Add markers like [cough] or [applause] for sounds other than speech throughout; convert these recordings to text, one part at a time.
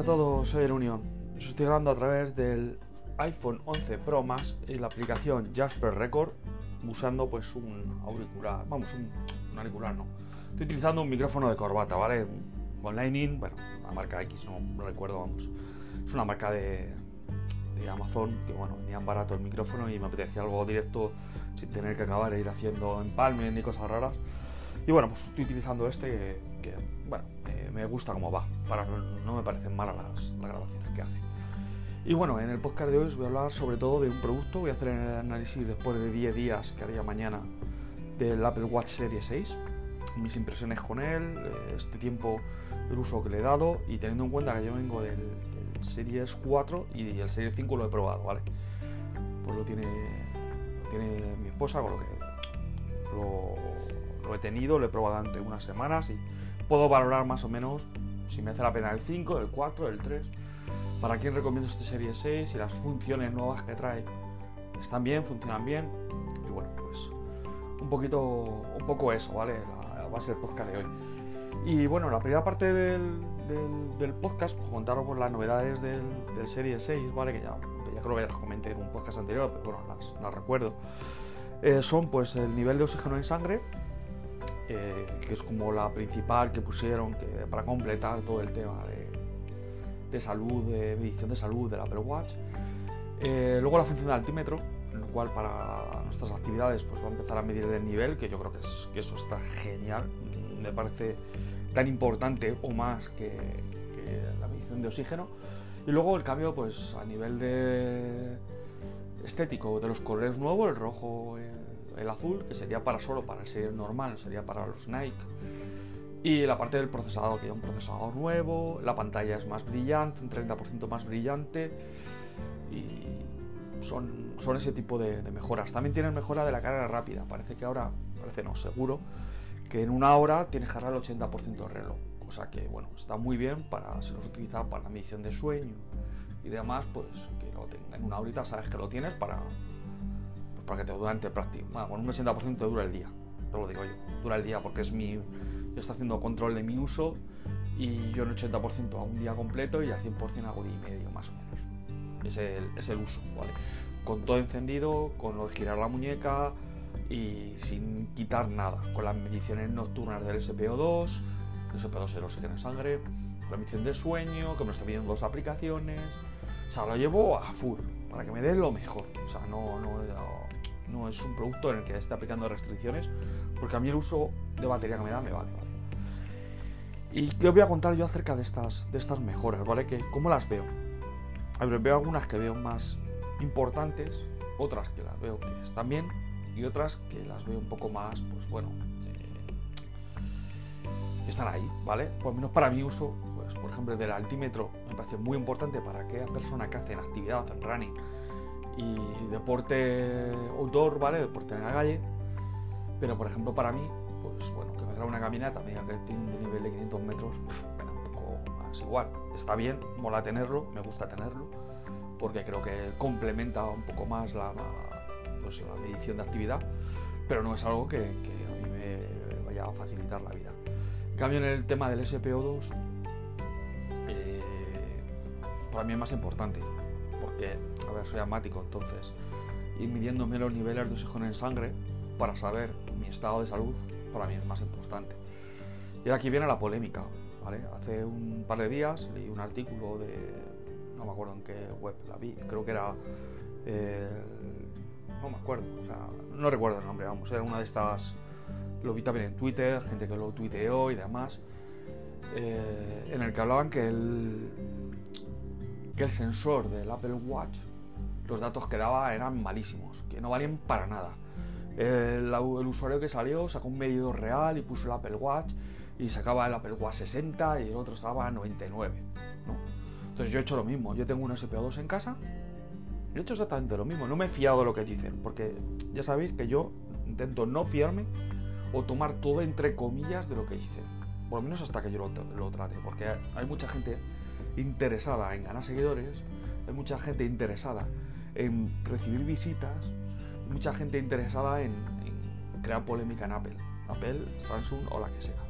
a todos, soy el Unión. Estoy grabando a través del iPhone 11 Pro Max y la aplicación Jasper Record usando pues un auricular, vamos, un, auricular no. Estoy utilizando un micrófono de corbata, ¿vale? Con Lightning, bueno, una marca X, no, recuerdo, vamos. Es una marca de, de Amazon que bueno, venía barato el micrófono y me apetecía algo directo sin tener que acabar de ir haciendo empalme ni cosas raras. Y bueno, pues estoy utilizando este que, bueno, eh, me gusta cómo va. Para, no, me parecen malas las, grabaciones que hace. Y bueno, en el podcast de hoy os voy a hablar sobre todo de un producto. Voy a hacer el análisis después de 10 días que haría mañana del Apple Watch Series 6. Mis impresiones con él, eh, este tiempo, el uso que le he dado y teniendo en cuenta que yo vengo del, Series 4 y el Series 5 lo he probado, ¿vale? Pues lo tiene, lo tiene mi esposa, con lo que lo, lo he tenido, lo he probado durante unas semanas y puedo valorar más o menos si me hace la pena el 5, el 4, el 3. ¿Para quién recomiendo este Serie 6? Y las funciones nuevas que trae están bien, funcionan bien. Y bueno, pues un poquito, un poco eso, ¿vale? La, base del podcast de hoy. Y bueno, la primera parte del, del, podcast, pues contaros pues, las novedades del, del, Serie 6, ¿vale? Que ya, ya creo que ya las comenté en un podcast anterior, pero bueno, las, las recuerdo. Eh, son pues el nivel de oxígeno en sangre, eh, que es como la principal que pusieron que, para completar todo el tema de, salud, de medición de salud del Apple Watch. Eh, luego la función de altímetro, en lo cual para nuestras actividades pues va a empezar a medir el nivel, que yo creo que, es, que eso está genial. Me parece tan importante o más que, la medición de oxígeno. Y luego el cambio pues a nivel de estético de los colores nuevos, el rojo, el azul, que sería para solo para el serie normal, sería para los Nike. Y la parte del procesador, que es un procesador nuevo, la pantalla es más brillante, un 30% más brillante. Y son, son ese tipo de, mejoras. También tienen mejora de la carga rápida. Parece que ahora, parece no, seguro, que en una hora tienes que el 80% del reloj. Cosa que, bueno, está muy bien para, si los utilizas para la medición de sueño y demás, pues que lo tenga en una horita, sabes que lo tienes para, para que te durante práctico. Bueno, un 80% dura el día, te lo digo yo, dura el día porque es mi. Yo estoy haciendo control de mi uso y yo en 80% a un día completo y al 100% hago día y medio más o menos. Es el, es el uso, ¿vale? Con todo encendido, con lo de girar la muñeca y sin quitar nada, con las mediciones nocturnas del SPO2, el SPO2 es el oxígeno en sangre, con la medición de sueño, que me está pidiendo dos aplicaciones. O sea, lo llevo a full, para que me dé lo mejor. O sea, no, no es un producto en el que esté aplicando restricciones, porque a mí el uso de batería que me da me vale, ¿vale? Y qué os voy a contar yo acerca de estas, de estas mejoras, ¿vale? Que, ¿Cómo las veo? A ver, veo algunas que veo más importantes, otras que las veo que están bien y otras que las veo un poco más, pues bueno, eh, están ahí, ¿vale? Por lo menos para mi uso, pues por ejemplo, el del altímetro me parece muy importante para aquella persona que hace en actividad, en running, y deporte outdoor, ¿vale? Deporte en la calle. Pero por ejemplo para mí, pues bueno, que me haga una caminata, me que tiene un nivel de 500 metros, me un poco más igual. Está bien, mola tenerlo, me gusta tenerlo, porque creo que complementa un poco más la, pues, la medición de actividad, pero no es algo que, a mí me vaya a facilitar la vida. En cambio en el tema del SPO2, eh, para mí es más importante porque, a ver, soy asmático, entonces ir midiéndome los niveles de oxígeno en sangre para saber mi estado de salud para mí es más importante. Y aquí viene la polémica, ¿vale? Hace un par de días leí un artículo de, no me acuerdo en qué web la vi, creo que era, no me acuerdo, o sea, no recuerdo el nombre, vamos, era una de estas, lo vi también en Twitter, gente que lo tuiteó y demás, eh, en el que hablaban que el, el sensor del Apple Watch, los datos que daba eran malísimos, que no valían para nada. El, usuario que salió sacó un medidor real y puso el Apple Watch y sacaba el Apple Watch 60 y el otro estaba a 99. Entonces yo he hecho lo mismo, yo tengo un SPO2 en casa, he hecho exactamente lo mismo, no me he fiado de lo que dicen, porque ya sabéis que yo intento no fiarme o tomar todo entre comillas de lo que dicen, por lo menos hasta que yo lo, lo trate, porque hay mucha gente interesada en ganar seguidores, hay mucha gente interesada en recibir visitas, mucha gente interesada en, crear polémica en Apple, Apple, Samsung o la que sea.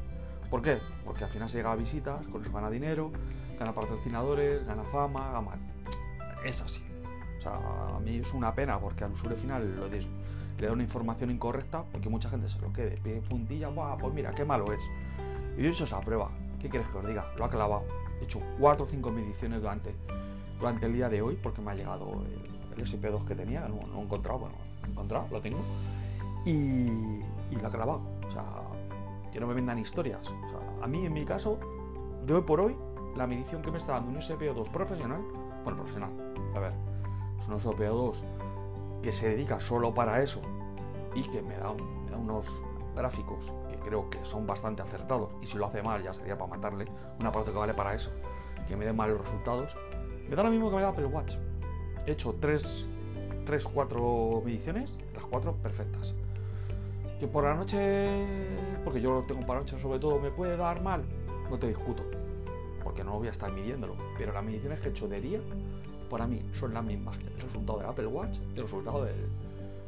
¿Por qué? Porque al final se llega a visitas, con eso gana dinero, gana patrocinadores, gana fama, gana... Es así. O sea, a mí es una pena porque al usuario final le da una información incorrecta porque mucha gente se lo quede. Pide puntilla, Buah, pues mira, qué malo es. Y hecho esa prueba. ¿Qué quieres que os diga? Lo ha clavado. He hecho 4 o 5 mediciones durante, durante el día de hoy porque me ha llegado el, SP2 que tenía. No, he encontrado, bueno, he encontrado, lo tengo. Y, y lo ha clavado. O sea, que no me vendan historias. A mí, en mi caso, de hoy por hoy, la medición que me está dando un SPO2 profesional, bueno, profesional, a ver, es un SPO2 que se dedica solo para eso y que me da, me da unos gráficos que creo que son bastante acertados y si lo hace mal ya sería para matarle un aparato que vale para eso que me dé malos resultados. Me da lo mismo que me da Apple Watch. He hecho 3 3 4 mediciones las 4 perfectas. Que por la noche porque yo lo tengo para noche sobre todo me puede dar mal no te discuto porque no voy a estar midiéndolo pero las mediciones que he hecho de día para mí son las mismas. El resultado del Apple Watch y el resultado del,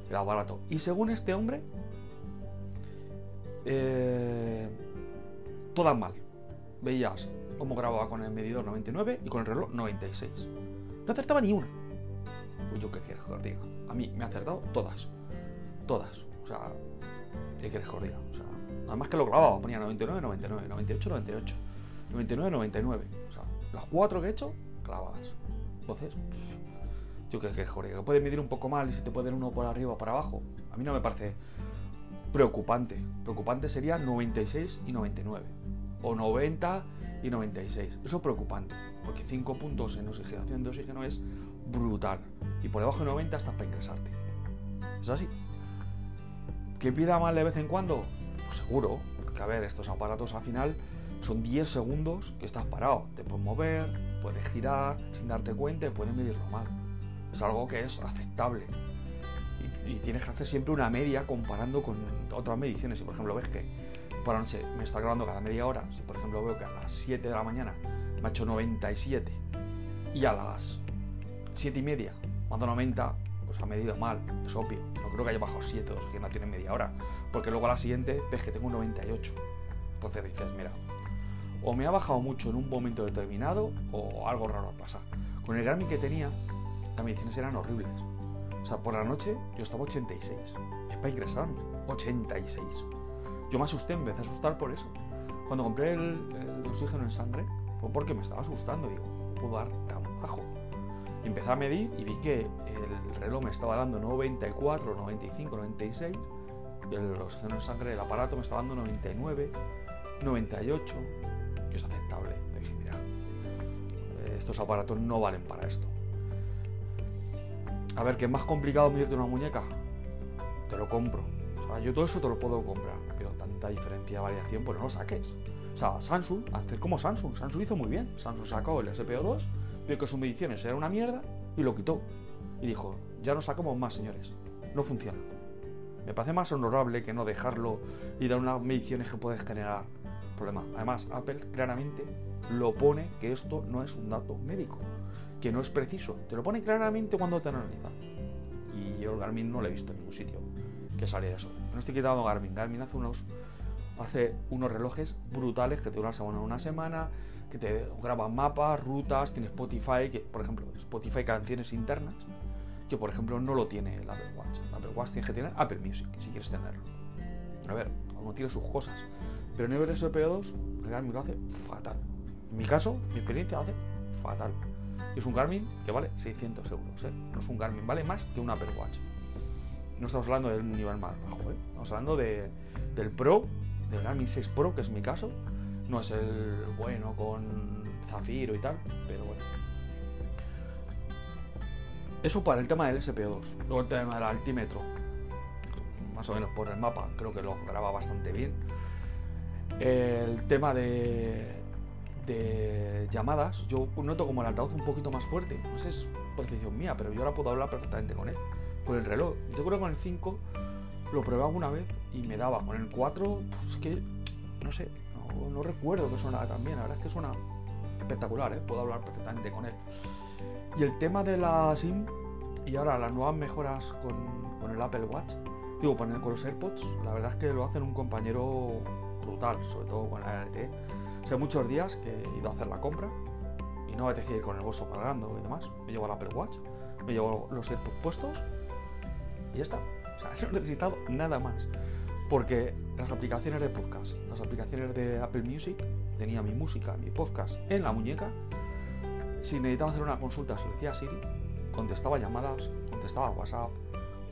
del aparato y según este hombre eh, todas mal. Veías cómo grababa con el medidor 99 y con el reloj 96. No acertaba ni una. Pues yo qué quieres que os diga. A mí me ha acertado todas. Todas. O sea, ¿qué quieres que os diga? O sea, además que lo grababa, ponía 99, 99, 98, 98, 99, 99. O sea, las cuatro que he hecho, clavadas. Entonces, yo qué quieres que os diga. Que puede medir un poco mal y si te puede uno por arriba o por abajo. A mí no me parece preocupante. Preocupante sería 96 y 99. O 90 y 96. Eso es preocupante. Porque 5 puntos en oxigenación de oxígeno es brutal. Y por debajo de 90 estás para ingresarte. Es así. ¿Que pida mal de vez en cuando? Pues seguro. Porque a ver, estos aparatos al final son 10 segundos que estás parado. Te puedes mover, puedes girar sin darte cuenta puedes medirlo mal. Es algo que es aceptable y tienes que hacer siempre una media comparando con otras mediciones. Si por ejemplo ves que por la noche me está grabando cada media hora, si por ejemplo veo que a las 7 de la mañana me ha hecho 97 y a las 7 y media cuando 90, pues ha medido mal, es obvio. No creo que haya bajado 7 o que no tiene media hora, porque luego a la siguiente ves que tengo 98. Entonces dices, mira, o me ha bajado mucho en un momento determinado o algo raro ha pasado. Con el Garmin que tenía, las mediciones eran horribles o sea, por la noche yo estaba 86. Es para ingresarme. 86. Yo me asusté, empecé a asustar por eso. Cuando compré el, oxígeno en sangre, fue porque me estaba asustando. Digo, no puedo dar tan bajo. Y empecé a medir y vi que el reloj me estaba dando 94, 95, 96. Y el oxígeno en sangre, el aparato me estaba dando 99, 98. Que es aceptable. dije, mira, estos aparatos no valen para esto. A ver, que es más complicado medirte una muñeca. Te lo compro. O sea, yo todo eso te lo puedo comprar. Pero tanta diferencia de variación, pues no lo saques. O sea, Samsung, hacer como Samsung. Samsung hizo muy bien. Samsung sacó el SPO2, vio que sus mediciones eran una mierda y lo quitó. Y dijo, ya no sacamos más, señores. No funciona. Me parece más honorable que no dejarlo y dar unas mediciones que puedes generar problema. Además, Apple claramente lo pone que esto no es un dato médico que no es preciso. Te lo pone claramente cuando te analiza. Y yo el Garmin no lo he visto en ningún sitio que sale de eso. No estoy quitando Garmin. Garmin hace unos, hace unos relojes brutales que te duran una semana, que te graban mapas, rutas, tiene Spotify, que por ejemplo, Spotify canciones internas, que por ejemplo no lo tiene el Apple Watch. El Apple Watch tiene que tener Apple Music, si quieres tenerlo. A ver, uno tiene sus cosas. Pero en el SPO2, el Garmin lo hace fatal. En mi caso, mi experiencia lo hace fatal es un Garmin que vale 600 euros. ¿eh? No es un Garmin, vale más que un Apple Watch. No estamos hablando de un nivel más bajo, ¿eh? estamos hablando de, del Pro, del Garmin 6 Pro, que es mi caso. No es el bueno con zafiro y tal, pero bueno. Eso para el tema del SP2. Luego el tema del altímetro, más o menos por el mapa, creo que lo graba bastante bien. El tema de de llamadas, yo noto como el altavoz un poquito más fuerte. No sé es percepción mía, pero yo ahora puedo hablar perfectamente con él. Con el reloj. Yo creo que con el 5 lo probé alguna vez y me daba. Con el 4, pues que, no sé, no, recuerdo que sonara tan bien. La verdad es que suena espectacular, ¿eh? puedo hablar perfectamente con él. Y el tema de la SIM y ahora las nuevas mejoras con, con el Apple Watch, digo, con, con los AirPods, la verdad es que lo hacen un compañero brutal, sobre todo con la LTE. Sea, muchos días que ido a hacer la compra y no apetecía ir con el bolso cargando y demás. Me llevo el Apple Watch, me llevo los AirPods puestos y ya está. O sea, [laughs] no he necesitado nada más. Porque las aplicaciones de podcast, las aplicaciones de Apple Music, tenía mi música, mi podcast en la muñeca. Si necesitaba hacer una consulta, se lo decía a Siri, contestaba llamadas, contestaba WhatsApp,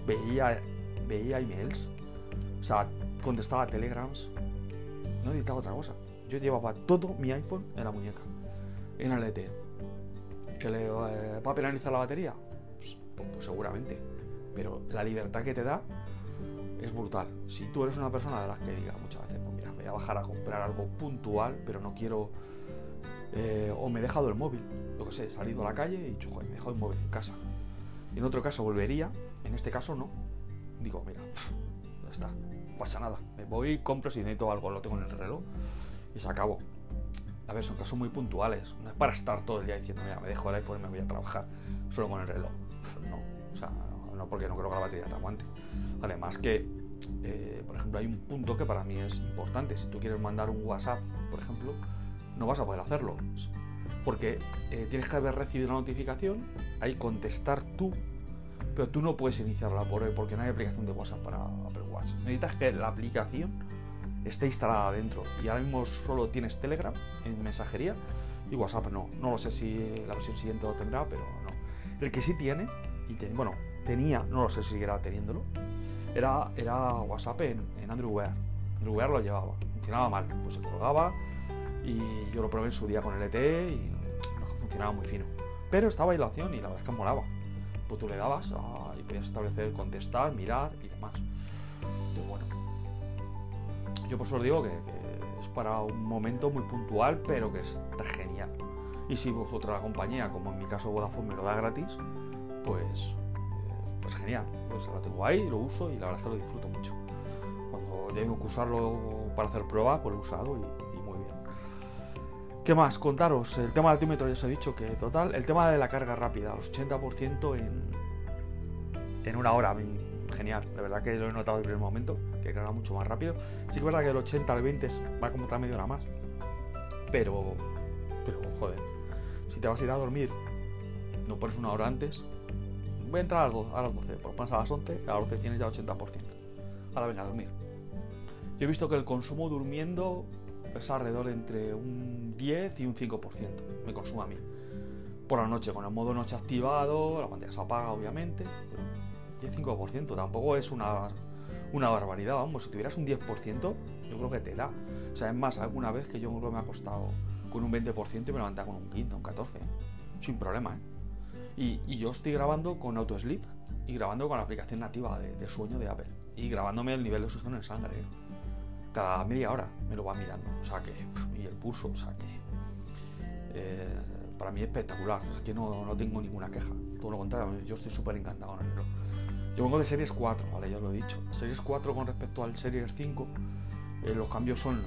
veía, veía emails, o sea, contestaba telegrams. No necesitaba otra cosa. Yo llevaba todo mi iPhone en la muñeca, en el LTE. ¿Que le eh, va a penalizar la batería? Pues, pues, pues seguramente. Pero la libertad que te da es brutal. Si tú eres una persona de las que diga muchas veces, pues mira, voy a bajar a comprar algo puntual, pero no quiero. Eh, o me he dejado el móvil, lo que sé, he salido a la calle y dicho, joder, me he dejado el móvil en casa. En otro caso volvería, en este caso no. Digo, mira, [laughs] ya está, no pasa nada. Me voy, compro si necesito algo, lo tengo en el reloj y se acabó. A ver, son casos muy puntuales. No es para estar todo el día diciendo, mira, me dejo el iPhone y me voy a trabajar solo con el reloj. [laughs] No, o sea, no porque no creo que la batería te aguante. Además que, eh, por ejemplo, hay un punto que para mí es importante. Si tú quieres mandar un WhatsApp, por ejemplo, no vas a poder hacerlo. Porque eh, tienes que haber recibido la notificación, ahí contestar tú, pero tú no puedes iniciarla por porque no hay aplicación de WhatsApp para Apple Watch. Necesitas que la aplicación esté instalada dentro. Y ahora mismo solo tienes Telegram en mensajería y WhatsApp no. No lo sé si la versión siguiente lo tendrá, pero no. El que sí tiene, y bueno, tenía, no lo sé si seguirá teniendo era, era WhatsApp en, en Android Wear. Android Wear lo llevaba, funcionaba mal, pues se colgaba y yo lo probé en su día con ET y no, funcionaba muy fino. Pero estaba ahí la opción y la verdad es que molaba. Pues tú le dabas y podías establecer contestar, mirar y demás. Entonces, bueno, yo por eso os digo que, es para un momento muy puntual, pero que está genial. Y si vosotros la compañía, como en mi caso Vodafone, me lo da gratis, pues pues genial. Pues lo tengo ahí, lo uso y la verdad es que lo disfruto mucho. Cuando tengo que usarlo para hacer pruebas, pues lo he usado y, muy bien. ¿Qué más? Contaros, el tema del altímetro ya os he dicho que total, el tema de la carga rápida, los 80% en, en una hora, genial, de verdad que lo he notado desde el primer momento, que carga mucho más rápido. Sí que es verdad que el 80 al 20 va como otra media hora más, pero, pero joder, si te vas a ir a dormir, no pones una hora antes, voy a entrar a las 12, por pones a las 11, a las 12 tienes ya 80%. Ahora venga a dormir. Yo he visto que el consumo durmiendo es alrededor entre un 10 y un 5%. Me consume a mí. Por la noche, con el modo noche activado, la pantalla se apaga, obviamente. 10-5% tampoco es una, una barbaridad. Vamos, si tuvieras un 10%, yo creo que te da. O sea, es más, alguna vez que yo me ha costado con un 20% y me levantaba con un 15, un 14. Sin problema, ¿eh? Y, yo estoy grabando con AutoSleep y grabando con la aplicación nativa de, sueño de Apple. Y grabándome el nivel de oxígeno en sangre. Cada media hora me lo va mirando. O sea que. Y el pulso, o sea que. Eh, para mí es espectacular. Es que no, no, tengo ninguna queja. Todo lo contrario, yo estoy súper encantado con el reloj. Yo vengo de Series 4, ¿vale? Ya lo he dicho. Series 4 con respecto al Series 5, eh, los cambios son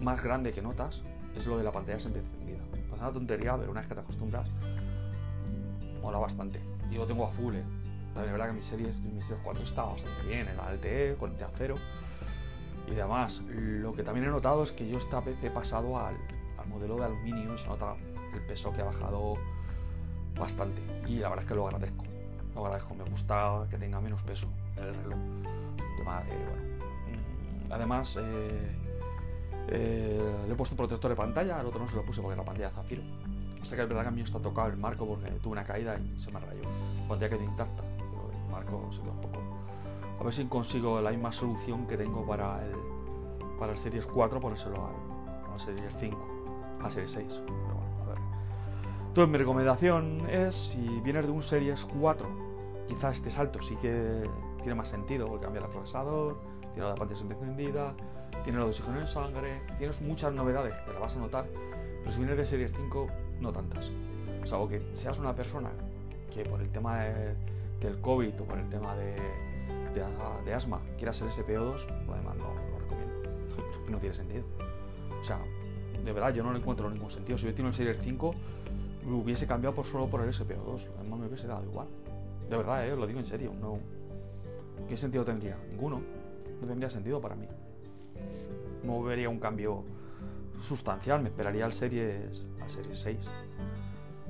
más grandes que notas. Es lo de la pantalla siempre encendida. Parece una tontería, pero una vez que te acostumbras, mola bastante. Y lo tengo a full, ¿eh? También es verdad que mi serie, mi serie 4 está bastante bien, el LTE, con el acero y demás. Lo que también he notado es que yo esta vez he pasado al, al modelo de aluminio y se nota el peso que ha bajado bastante. Y la verdad es que lo agradezco. Lo agradezco, me gusta que tenga menos peso el reloj. Bueno. Mm, además, eh, eh, le he puesto un protector de pantalla, al otro no se lo puse porque la pantalla zafiro sé que es verdad que a mí está tocado el marco porque tuve una caída y se me rayó. Pondría que intacta, pero el marco se quedó un poco. A ver si consigo la misma solución que tengo para el, para el Series 4, ponérselo al, al Series 5, a Series 6. Entonces, mi recomendación es: si vienes de un Series 4, quizás este salto sí que tiene más sentido porque cambia el procesador, tiene la pantalla encendida, tiene lo de oxígeno en sangre, tienes muchas novedades que la vas a notar. Pero si vienes de Series 5, no tantas. Salvo que seas una persona que por el tema del COVID o por el tema de, de, asma quieras ser SPO2, además no lo recomiendo. [laughs] no tiene sentido. O sea, de verdad yo no le encuentro ningún sentido. Si yo tengo el Series 5, me hubiese cambiado por solo por el SPO2. Además me hubiese dado igual. De verdad, ¿eh? lo digo en serio. No. ¿Qué sentido tendría? Ninguno. No tendría sentido para mí. No vería un cambio sustancial, me esperaría al Series, al Series 6,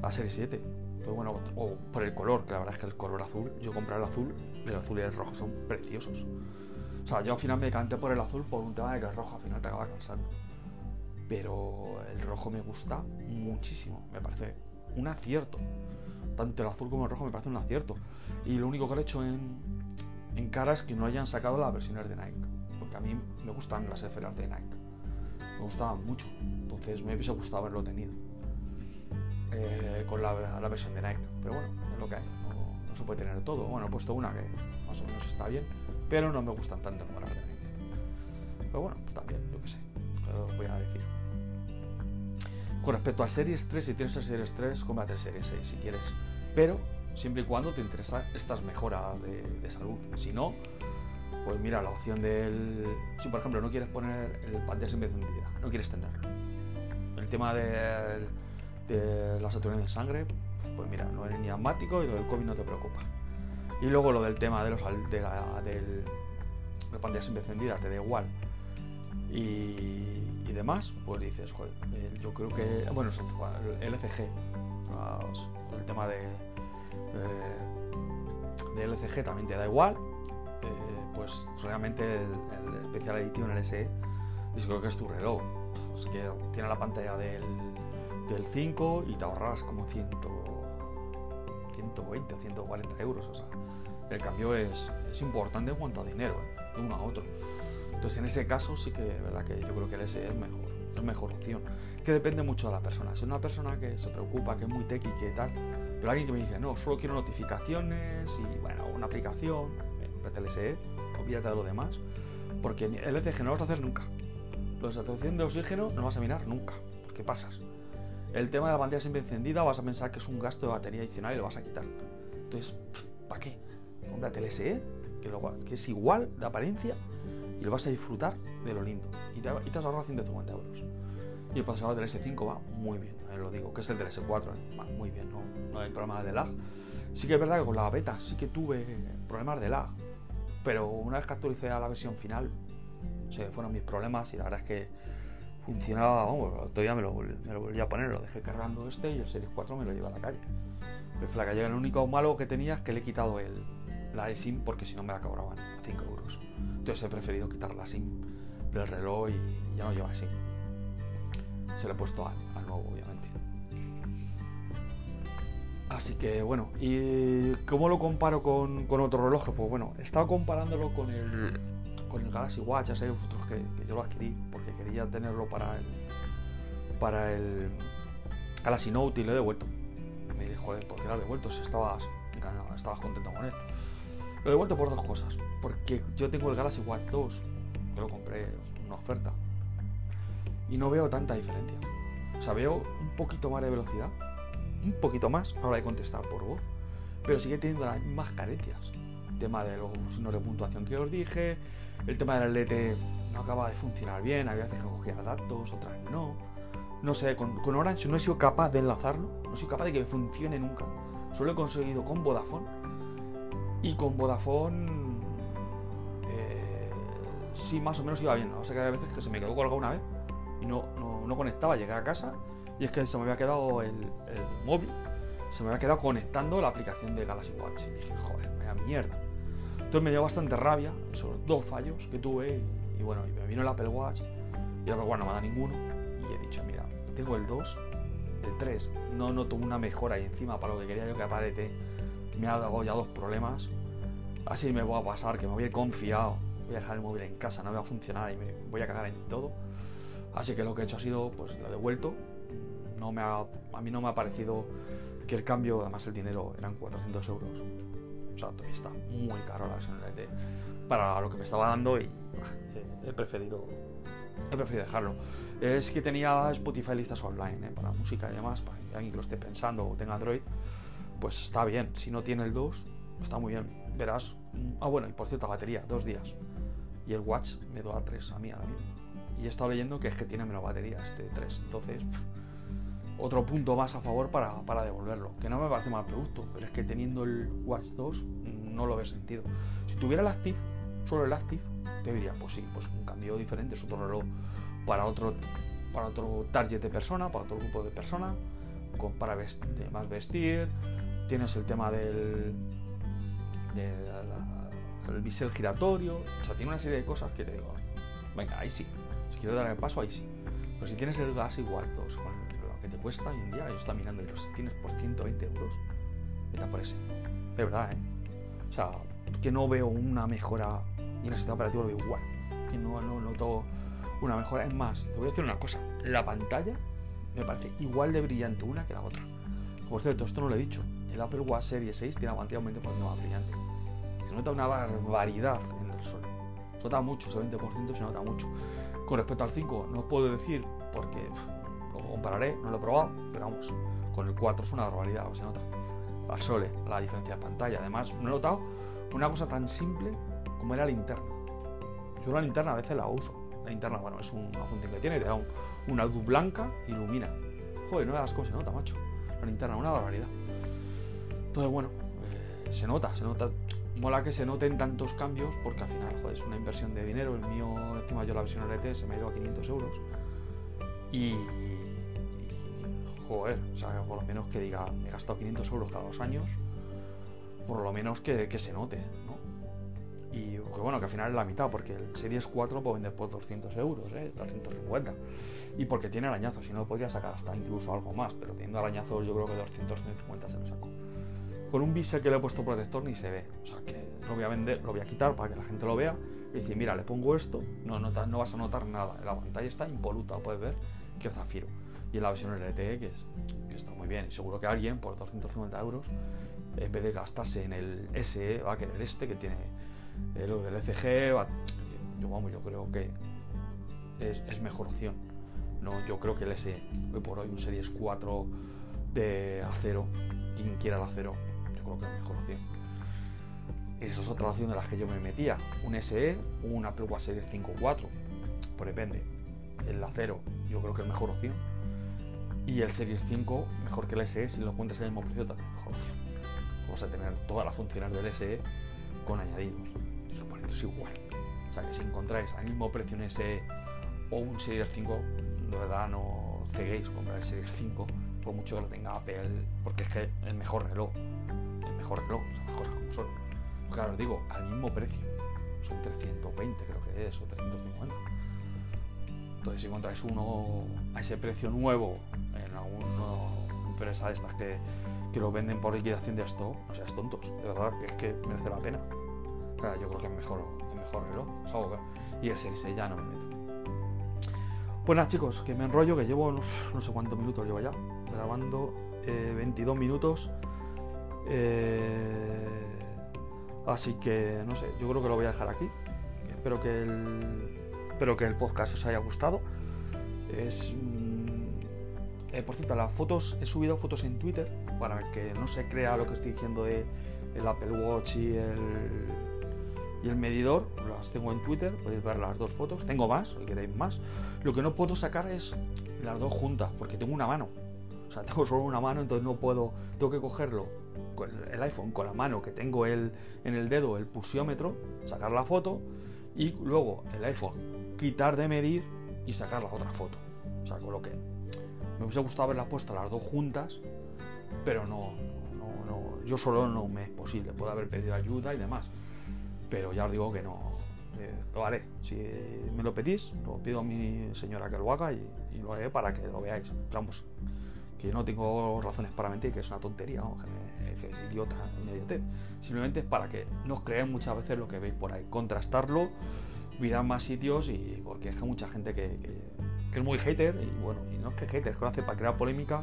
a Series 7. Pero bueno, o por el color, que la verdad es que el color azul, yo compré el azul, el azul y el rojo son preciosos. O sea, yo al final me decanté por el azul por un tema de que el rojo al final te acaba cansando. Pero el rojo me gusta muchísimo, me parece un acierto. Tanto el azul como el rojo me parece un acierto. Y lo único que he hecho en, en cara es que no hayan sacado las versiones de Nike. Porque a mí me gustan las esferas de Nike. Me gustaban mucho. Entonces me hubiese gustado haberlo tenido. Eh, con la, versión de Nike. Pero bueno, es lo que hay. No, se puede tener todo. Bueno, he puesto una que más o menos está bien. Pero no me gustan tanto como las de Nike. Pero bueno, también, yo qué sé. Voy a decir. Con respecto a Series 3, si tienes el Series 3, cómprate el Series 6 si quieres. Pero siempre y cuando te interesan estas mejoras de, salud. Si no, pues mira, la opción del. Si por ejemplo no quieres poner el pantalla sin encendida, no quieres tenerlo. El tema de, de la saturación de sangre, pues mira, no eres ni asmático y lo del COVID no te preocupa. Y luego lo del tema de los la, del, de pantalla sin encendida, te da igual. Y demás, pues dices, joder, eh, yo creo que, bueno, el LCG, el tema de, eh, de LCG también te da igual, eh, pues realmente el, el Special Edition LSE, yo creo que es tu reloj, es que tiene la pantalla del, del 5 y te ahorras como 100, 120 o 140 euros, o sea, el cambio es, es importante en cuanto a dinero, de uno a otro. Entonces, en ese caso sí que verdad que yo creo que el SE es mejor, es mejor opción. Que depende mucho de la persona. Si es una persona que se preocupa, que es muy técnica y tal, pero alguien que me dice, no, solo quiero notificaciones y bueno, una aplicación, vete el SE, olvídate de lo demás, porque el ECG no lo vas a hacer nunca. La saturación de oxígeno no lo vas a mirar nunca, ¿qué pasas. El tema de la pantalla siempre encendida vas a pensar que es un gasto de batería adicional y lo vas a quitar. Entonces, ¿para qué? Cómprate el SE, que, que es igual de apariencia lo vas a disfrutar de lo lindo. Y te, y te has ahorrado 150 euros. Y el procesador del S5 va muy bien, lo digo, que es el del S4, ¿eh? va muy bien, no, hay problema de lag. Sí que es verdad que con la beta sí que tuve problemas de lag, pero una vez que actualicé a la versión final, se fueron mis problemas y la verdad es que funcionaba, vamos, todavía me lo, volví a poner, lo dejé cargando este y el Series 4 me lo lleva a la calle. La calle, el único malo que tenía es que le he quitado el, la eSIM porque si no me la cobraban a 5 euros. Entonces he preferido quitar la SIM del reloj y ya no lleva SIM. Se lo he puesto al, nuevo, obviamente. Así que bueno, ¿y cómo lo comparo con, otro reloj? Pues bueno, he estado comparándolo con el, con el Galaxy Watch, ya sabéis vosotros que, yo lo adquirí porque quería tenerlo para el, para el Galaxy Note y lo he devuelto. Me dije, joder, ¿por qué lo has devuelto si estabas, estabas contento con él? Lo he devuelto por dos cosas. Porque yo tengo el Galaxy Watch 2, que lo compré en una oferta, y no veo tanta diferencia. O sea, veo un poquito más de velocidad, un poquito más a la de contestar por voz, pero sigue teniendo las mismas carencias. El tema de los signos de puntuación que os dije, el tema del LT no acaba de funcionar bien, había veces que cogía datos, otras no. No sé, con, con Orange no he sido capaz de enlazarlo, no he sido capaz de que funcione nunca. Solo he conseguido con Vodafone y con Vodafone, eh, sí, más o menos iba bien. O sea que hay veces que se me quedó colgado una vez y no, no, conectaba. Llegué a casa y es que se me había quedado el, móvil, se me había quedado conectando la aplicación de Galaxy Watch. Y dije, joder, vaya mierda. Entonces me dio bastante rabia esos dos fallos que tuve y, bueno, y me vino el Apple Watch y el Apple Watch no me da ninguno. Y he dicho, mira, tengo el 2, el 3, no noto una mejora y encima para lo que quería yo que aparece me ha dado ya dos problemas. Así me voy a pasar, que me voy a ir confiado. Voy a dejar el móvil en casa, no va a funcionar y me voy a cagar en todo. Así que lo que he hecho ha sido, pues lo he devuelto. No me ha, a mí no me ha parecido que el cambio, además el dinero eran 400 euros. O sea, todavía está muy caro la versión para lo que me estaba dando y he preferido he preferido dejarlo. Es que tenía Spotify listas online ¿eh? para música y demás, para alguien que lo esté pensando o tenga Android pues está bien. Si no tiene el 2, está muy bien. Verás. Ah, bueno, y por cierto, batería, dos días. Y el Watch me da 3 a mí ahora mismo. Y he estado leyendo que es que tiene menos batería este 3. Entonces, otro punto más a favor para, para, devolverlo. Que no me parece mal producto, pero es que teniendo el Watch 2 no lo veo sentido. Si tuviera el Active, solo el Active, te diría, pues sí, pues un cambio diferente, es otro reloj para otro, para otro target de persona, para otro grupo de personas, para más vestir, tienes el tema del, el bisel giratorio, o sea, tiene una serie de cosas que te digo, venga, ahí sí, si quiero dar el paso, ahí sí. Pero si tienes el gas igual, pues, con lo que te cuesta hoy en día, yo está mirando y si tienes por 120 euros, vete por ese. De verdad, ¿eh? O sea, que no veo una mejora y el sistema operativo lo veo igual. Que no, no noto una mejora. Es más, te voy a decir una cosa. La pantalla me parece igual de brillante una que la otra. Por cierto, esto no lo he dicho. El Apple Watch Series 6 tiene la pantalla un 20% más brillante. Se nota una barbaridad en el sol. Se nota mucho, ese 20% se nota mucho. Con respecto al 5, no os puedo decir porque lo compararé, no lo he probado, pero vamos, con el 4 es una barbaridad, se nota. Al sole, la diferencia de pantalla. Además, no he notado una cosa tan simple como era la linterna. Yo la linterna a veces la uso. La linterna, bueno, es una función que tiene, te da una luz blanca, ilumina. Joder, no veas cómo se nota, macho. La linterna, una barbaridad. Entonces, bueno, eh, se nota, se nota. Mola que se noten tantos cambios porque al final, joder, es una inversión de dinero. El mío, encima yo la versión RT se me ha ido a 500 euros. Y, joder, o sea, por lo menos que diga, me he gastado 500 euros cada dos años, por lo menos que, se note, ¿no? Y que bueno, que al final es la mitad, porque el Series 4 puede vender por 200 euros, ¿eh? 250. Y porque tiene arañazo, si no podría sacar hasta incluso algo más, pero teniendo arañazo yo creo que 200, 150 se lo saco. Con un bisel que le he puesto protector ni se ve, o sea que lo voy a vender, lo voy a quitar para que la gente lo vea y decir, mira, le pongo esto, no, no, no vas a notar nada, la pantalla está impoluta, puedes ver que es zafiro. Y en la versión LTE, que, es, que está muy bien, seguro que alguien por 250 euros en vez de gastarse en el SE, va a querer este que tiene lo del ECG. yo, vamos, yo creo que es, mejor opción. No, yo creo que el SE, hoy por hoy, un Series 4 de acero, quien quiera el acero, yo creo que es mejor opción. Esa es otra opción de las que yo me metía. Un SE, un Apple Watch Series 5 4, pues depende. El acero, yo creo que es mejor opción. Y el Series 5, mejor que el SE, si lo encuentras al mismo precio, también mejor opción a tener todas las funciones del SE con añadidos. Y por esto es igual. O sea que si encontráis al mismo precio un SE o un Series 5, de verdad no ceguéis comprar el Series 5, por mucho que lo tenga Apple, porque es que el mejor reloj, el mejor reloj, o sea, las cosas como son. Claro, os digo, al mismo precio. Son 320 creo que es, o 350. Entonces si encontráis uno a ese precio nuevo en alguna empresa de estas que que lo venden por liquidación de esto, o sea, es tontos, de verdad, es que merece la pena. O yo creo que es mejor, es mejor reloj. Y el Series ya no me meto. Pues nada, chicos, que me enrollo, que llevo no, sé cuántos minutos llevo ya, grabando 22 eh, minutos. Eh, así que, no sé, yo creo que lo voy a dejar aquí. Espero que el, espero que el podcast os haya gustado. Es eh, por cierto, las fotos, he subido fotos en Twitter para que no se crea lo que estoy diciendo de el Apple Watch y el, y el medidor. Las tengo en Twitter, podéis ver las dos fotos. Tengo más, si queréis más. Lo que no puedo sacar es las dos juntas, porque tengo una mano. O sea, [laughs] tengo solo una mano, entonces no puedo, tengo que cogerlo con el iPhone con la mano que tengo el, en el dedo el pulsiómetro, sacar la foto y luego el iPhone quitar de medir y sacar la otra foto. O sea, con lo que me hubiese gustado haberlas puesto las dos juntas, pero no, no, no, yo solo no me es posible. Puedo haber pedido ayuda y demás, pero ya os digo que no. Eh, lo haré. Si me lo pedís, lo pido a mi señora que lo haga y, lo haré para que lo veáis. vamos, que no tengo razones para mentir, que es una tontería, que, es idiota, Simplemente es para que no os creáis muchas veces lo que veis por ahí. Contrastarlo, mirar más sitios y porque es que mucha gente que es muy hater y bueno, y no es que hater, es que lo para crear polémica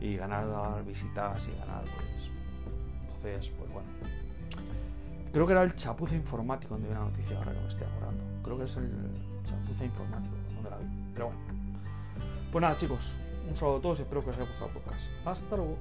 y ganar visitas y ganar, pues. Entonces, pues bueno. Creo que era el chapuza informático donde vi una noticia ahora que me estoy acordando. Creo que es el chapuza informático donde la vi. Pero bueno. Pues nada, chicos. Un saludo a todos y espero que os haya gustado el podcast. Hasta luego.